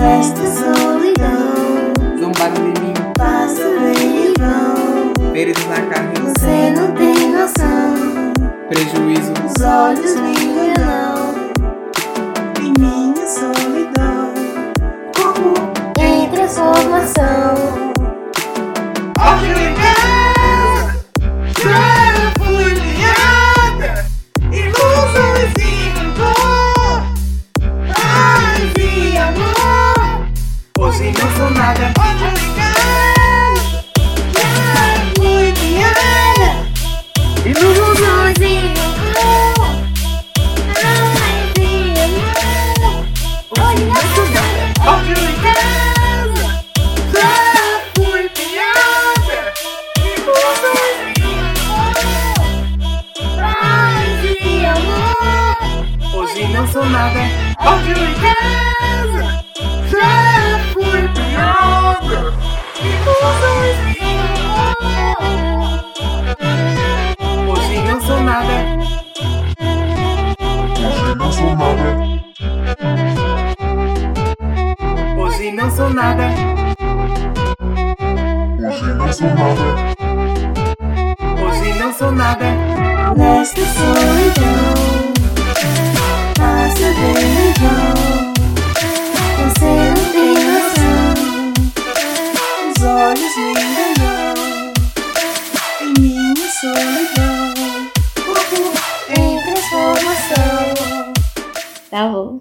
Nesta solidão, Zombaram de mim, passa bem e vão. feridos na carne, Você não tem noção, prejuízo. os olhos me enganam. Em minha solidão, como Em transformação, hoje não sou nada, Hoje em casa não sou nada. Hoje não sou nada. Hoje não sou nada. Nesta solidão, passa bem legal. Você não. Os olhos me enganam. Em minha solidão, em transformação. Tá bom.